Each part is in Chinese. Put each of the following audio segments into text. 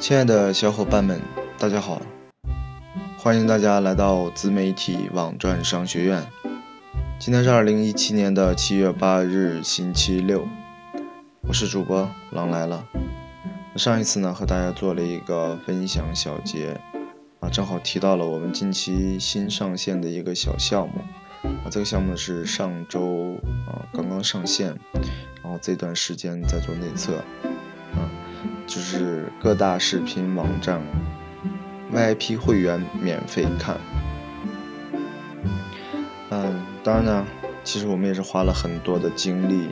亲爱的小伙伴们，大家好！欢迎大家来到自媒体网赚商学院。今天是二零一七年的七月八日，星期六。我是主播狼来了。上一次呢，和大家做了一个分享小结啊，正好提到了我们近期新上线的一个小项目啊。这个项目是上周啊刚刚上线，然后这段时间在做内测啊。就是各大视频网站 VIP 会员免费看，嗯，当然呢，其实我们也是花了很多的精力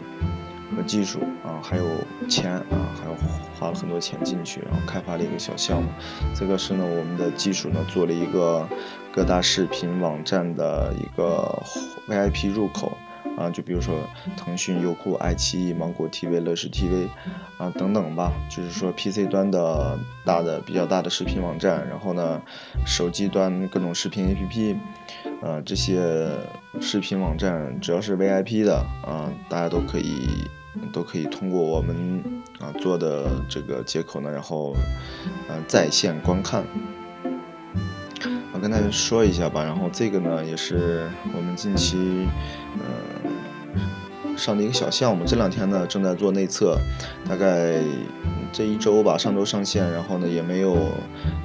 和技术啊，还有钱啊，还有花了很多钱进去，然后开发了一个小项目。这个是呢，我们的技术呢做了一个各大视频网站的一个 VIP 入口。啊，就比如说腾讯、优酷、爱奇艺、芒果 TV、乐视 TV，啊等等吧，就是说 PC 端的大的比较大的视频网站，然后呢，手机端各种视频 APP，呃，这些视频网站只要是 VIP 的啊，大家都可以都可以通过我们啊做的这个接口呢，然后呃在线观看。我跟大家说一下吧，然后这个呢也是我们近期呃上的一个小项目，这两天呢正在做内测，大概这一周吧，上周上线，然后呢也没有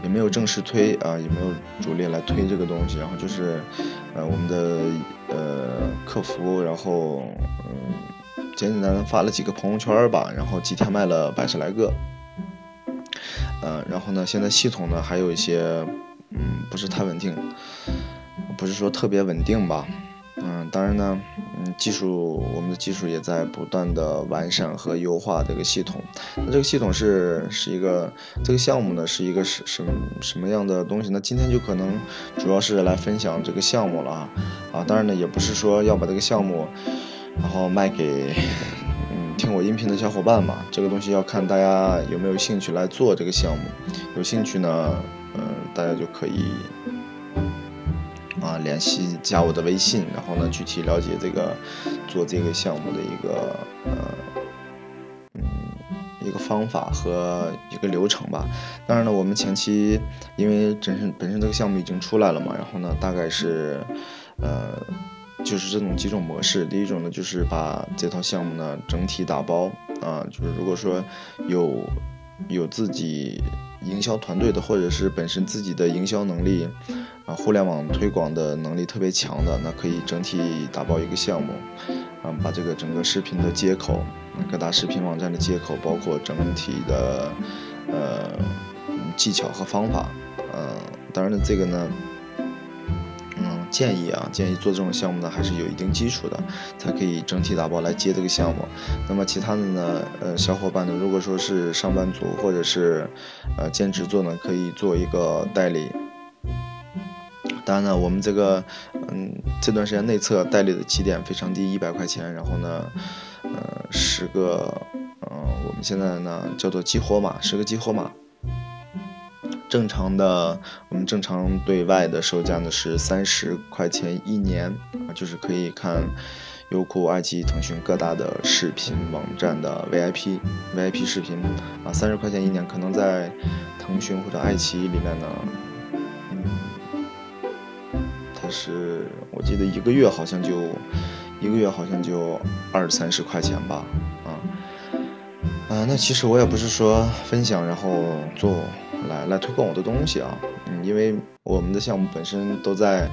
也没有正式推啊，也没有主力来推这个东西，然后就是呃我们的呃客服，然后嗯简简单单发了几个朋友圈吧，然后几天卖了百十来个，嗯，然后呢现在系统呢还有一些。嗯，不是太稳定，不是说特别稳定吧。嗯，当然呢，嗯，技术我们的技术也在不断的完善和优化这个系统。那这个系统是是一个这个项目呢，是一个什什什么样的东西？那今天就可能主要是来分享这个项目了啊。啊，当然呢，也不是说要把这个项目然后卖给嗯听我音频的小伙伴嘛。这个东西要看大家有没有兴趣来做这个项目。有兴趣呢？嗯，大家就可以啊联系加我的微信，然后呢具体了解这个做这个项目的一个呃嗯一个方法和一个流程吧。当然呢，我们前期因为本身本身这个项目已经出来了嘛，然后呢大概是呃就是这种几种模式。第一种呢就是把这套项目呢整体打包啊，就是如果说有有自己。营销团队的，或者是本身自己的营销能力，啊，互联网推广的能力特别强的，那可以整体打包一个项目，啊，把这个整个视频的接口，各大视频网站的接口，包括整体的呃技巧和方法，呃，当然了，这个呢。建议啊，建议做这种项目呢，还是有一定基础的，才可以整体打包来接这个项目。那么其他的呢，呃，小伙伴呢，如果说是上班族或者是呃兼职做呢，可以做一个代理。当然呢，我们这个嗯这段时间内测代理的起点非常低，一百块钱。然后呢，呃，十个，嗯，我们现在呢叫做激活码，十个激活码。正常的，我们正常对外的售价呢是三十块钱一年啊，就是可以看优酷、爱奇艺、腾讯各大的视频网站的 VIP VIP 视频啊，三十块钱一年，可能在腾讯或者爱奇艺里面呢，嗯，它是我记得一个月好像就一个月好像就二三十块钱吧，啊啊，那其实我也不是说分享然后做。来来推广我的东西啊，嗯，因为我们的项目本身都在，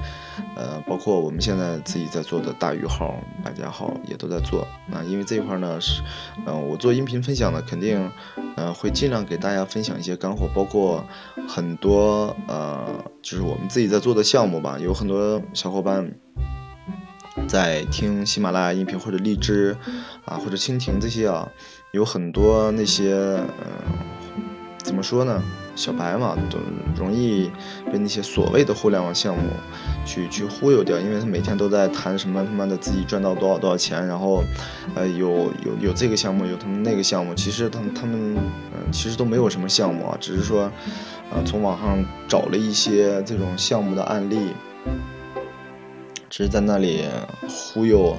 呃，包括我们现在自己在做的大鱼号、百家号也都在做那。因为这一块呢是，嗯，我做音频分享呢，肯定，呃，会尽量给大家分享一些干货，包括很多呃，就是我们自己在做的项目吧。有很多小伙伴在听喜马拉雅音频或者荔枝啊，或者蜻蜓这些啊，有很多那些，嗯，说呢？小白嘛，都容易被那些所谓的互联网项目去去忽悠掉，因为他每天都在谈什么他妈的自己赚到多少多少钱，然后，呃，有有有这个项目，有他们那个项目，其实他们他们嗯，其实都没有什么项目啊，只是说，呃，从网上找了一些这种项目的案例，只是在那里忽悠，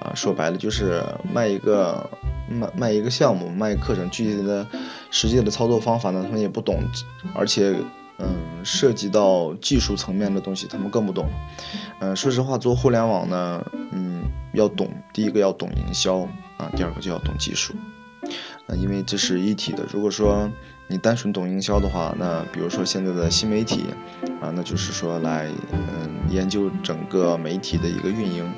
啊，说白了就是卖一个卖卖一个项目，卖课程，具体的。实际的操作方法呢，他们也不懂，而且，嗯，涉及到技术层面的东西，他们更不懂。嗯，说实话，做互联网呢，嗯，要懂，第一个要懂营销啊，第二个就要懂技术。啊，因为这是一体的。如果说你单纯懂营销的话，那比如说现在的新媒体，啊，那就是说来，嗯，研究整个媒体的一个运营。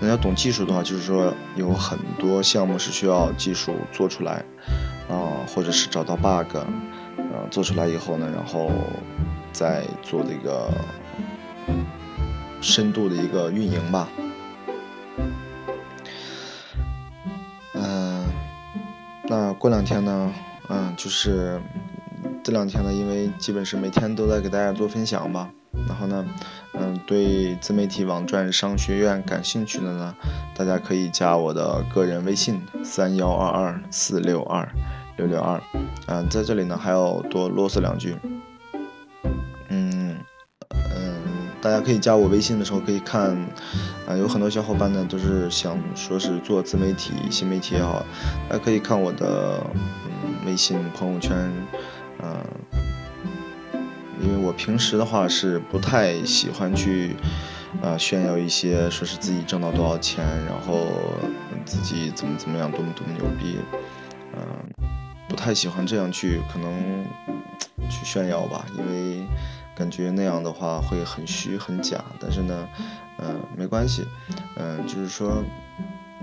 那要懂技术的话，就是说有很多项目是需要技术做出来，啊，或者是找到 bug，啊，做出来以后呢，然后再做这个深度的一个运营吧。那过两天呢，嗯，就是这两天呢，因为基本是每天都在给大家做分享吧。然后呢，嗯，对自媒体网赚商学院感兴趣的呢，大家可以加我的个人微信三幺二二四六二六六二。嗯，在这里呢还要多啰嗦两句。嗯嗯大家可以加我微信的时候可以看，啊，有很多小伙伴呢都是想说是做自媒体、新媒体也好，大家可以看我的微信朋友圈，嗯，因为我平时的话是不太喜欢去，啊炫耀一些说是自己挣到多少钱，然后自己怎么怎么样多么多么牛逼，嗯，不太喜欢这样去可能去炫耀吧，因为。感觉那样的话会很虚很假，但是呢，嗯，没关系，嗯，就是说，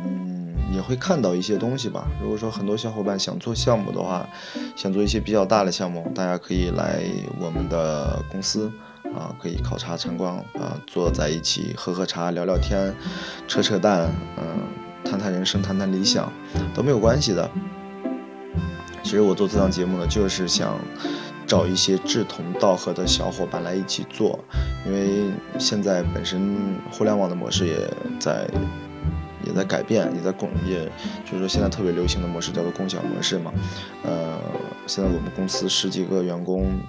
嗯，也会看到一些东西吧。如果说很多小伙伴想做项目的话，想做一些比较大的项目，大家可以来我们的公司啊，可以考察参观啊，坐在一起喝喝茶聊聊天，扯扯淡，嗯，谈谈人生谈谈理想都没有关系的。其实我做这档节目呢，就是想。找一些志同道合的小伙伴来一起做，因为现在本身互联网的模式也在也在改变，也在共，也就是说现在特别流行的模式叫做共享模式嘛。呃，现在我们公司十几个员工，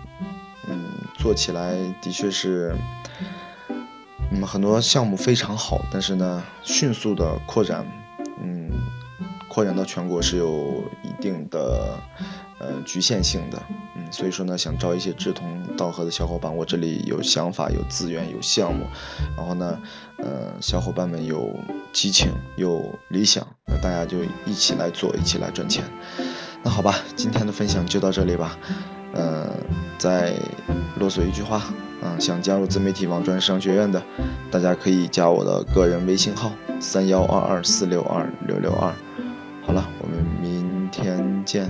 嗯，做起来的确是，嗯，很多项目非常好，但是呢，迅速的扩展，嗯，扩展到全国是有一定的呃局限性的。嗯所以说呢，想招一些志同道合的小伙伴，我这里有想法、有资源、有项目，然后呢，呃，小伙伴们有激情、有理想，那大家就一起来做，一起来赚钱。那好吧，今天的分享就到这里吧。呃，再啰嗦一句话，啊，想加入自媒体网赚商学院的，大家可以加我的个人微信号三幺二二四六二六六二。好了，我们明天见。